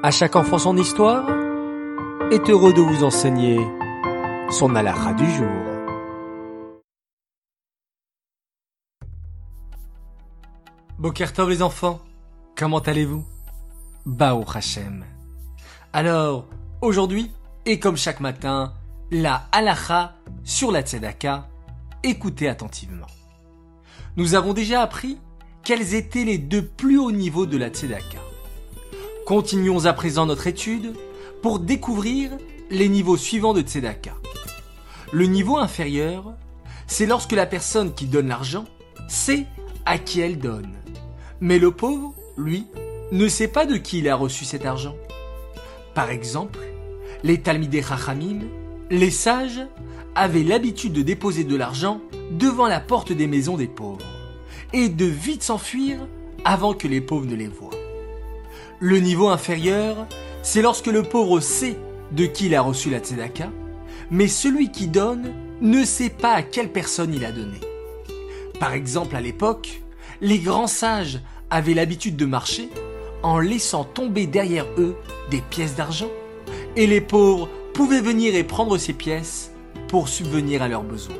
À chaque enfant son histoire est heureux de vous enseigner son halakha du jour. Bokertov les enfants, comment allez-vous? Bao Hashem. Alors, aujourd'hui, et comme chaque matin, la halakha sur la tzedaka, écoutez attentivement. Nous avons déjà appris quels étaient les deux plus hauts niveaux de la tzedaka. Continuons à présent notre étude pour découvrir les niveaux suivants de Tzedaka. Le niveau inférieur, c'est lorsque la personne qui donne l'argent sait à qui elle donne. Mais le pauvre, lui, ne sait pas de qui il a reçu cet argent. Par exemple, les Talmidei Chachamim, les sages, avaient l'habitude de déposer de l'argent devant la porte des maisons des pauvres et de vite s'enfuir avant que les pauvres ne les voient. Le niveau inférieur, c'est lorsque le pauvre sait de qui il a reçu la tzedaka, mais celui qui donne ne sait pas à quelle personne il a donné. Par exemple, à l'époque, les grands sages avaient l'habitude de marcher en laissant tomber derrière eux des pièces d'argent, et les pauvres pouvaient venir et prendre ces pièces pour subvenir à leurs besoins.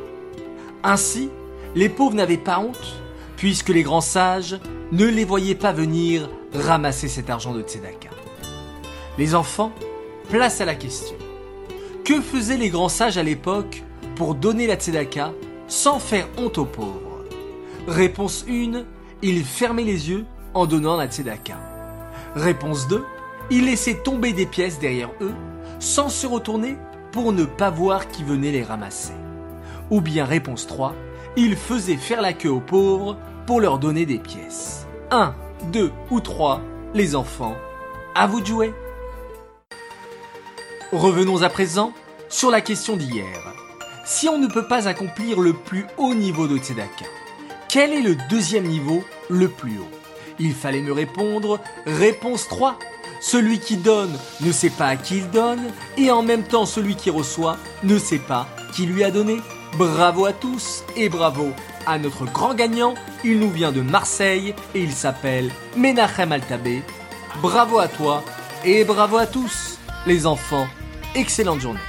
Ainsi, les pauvres n'avaient pas honte, puisque les grands sages ne les voyaient pas venir ramasser cet argent de Tzedaka. Les enfants, place à la question. Que faisaient les grands sages à l'époque pour donner la Tzedaka sans faire honte aux pauvres? Réponse 1, ils fermaient les yeux en donnant la Tzedaka. Réponse 2, ils laissaient tomber des pièces derrière eux sans se retourner pour ne pas voir qui venait les ramasser. Ou bien réponse 3, ils faisaient faire la queue aux pauvres pour leur donner des pièces. 1, deux ou trois, les enfants, à vous de jouer. Revenons à présent sur la question d'hier. Si on ne peut pas accomplir le plus haut niveau de Tzedaka, quel est le deuxième niveau le plus haut? Il fallait me répondre réponse 3. Celui qui donne ne sait pas à qui il donne et en même temps celui qui reçoit ne sait pas qui lui a donné. Bravo à tous et bravo à notre grand gagnant. Il nous vient de Marseille et il s'appelle Menachem Altabé. Bravo à toi et bravo à tous les enfants. Excellente journée.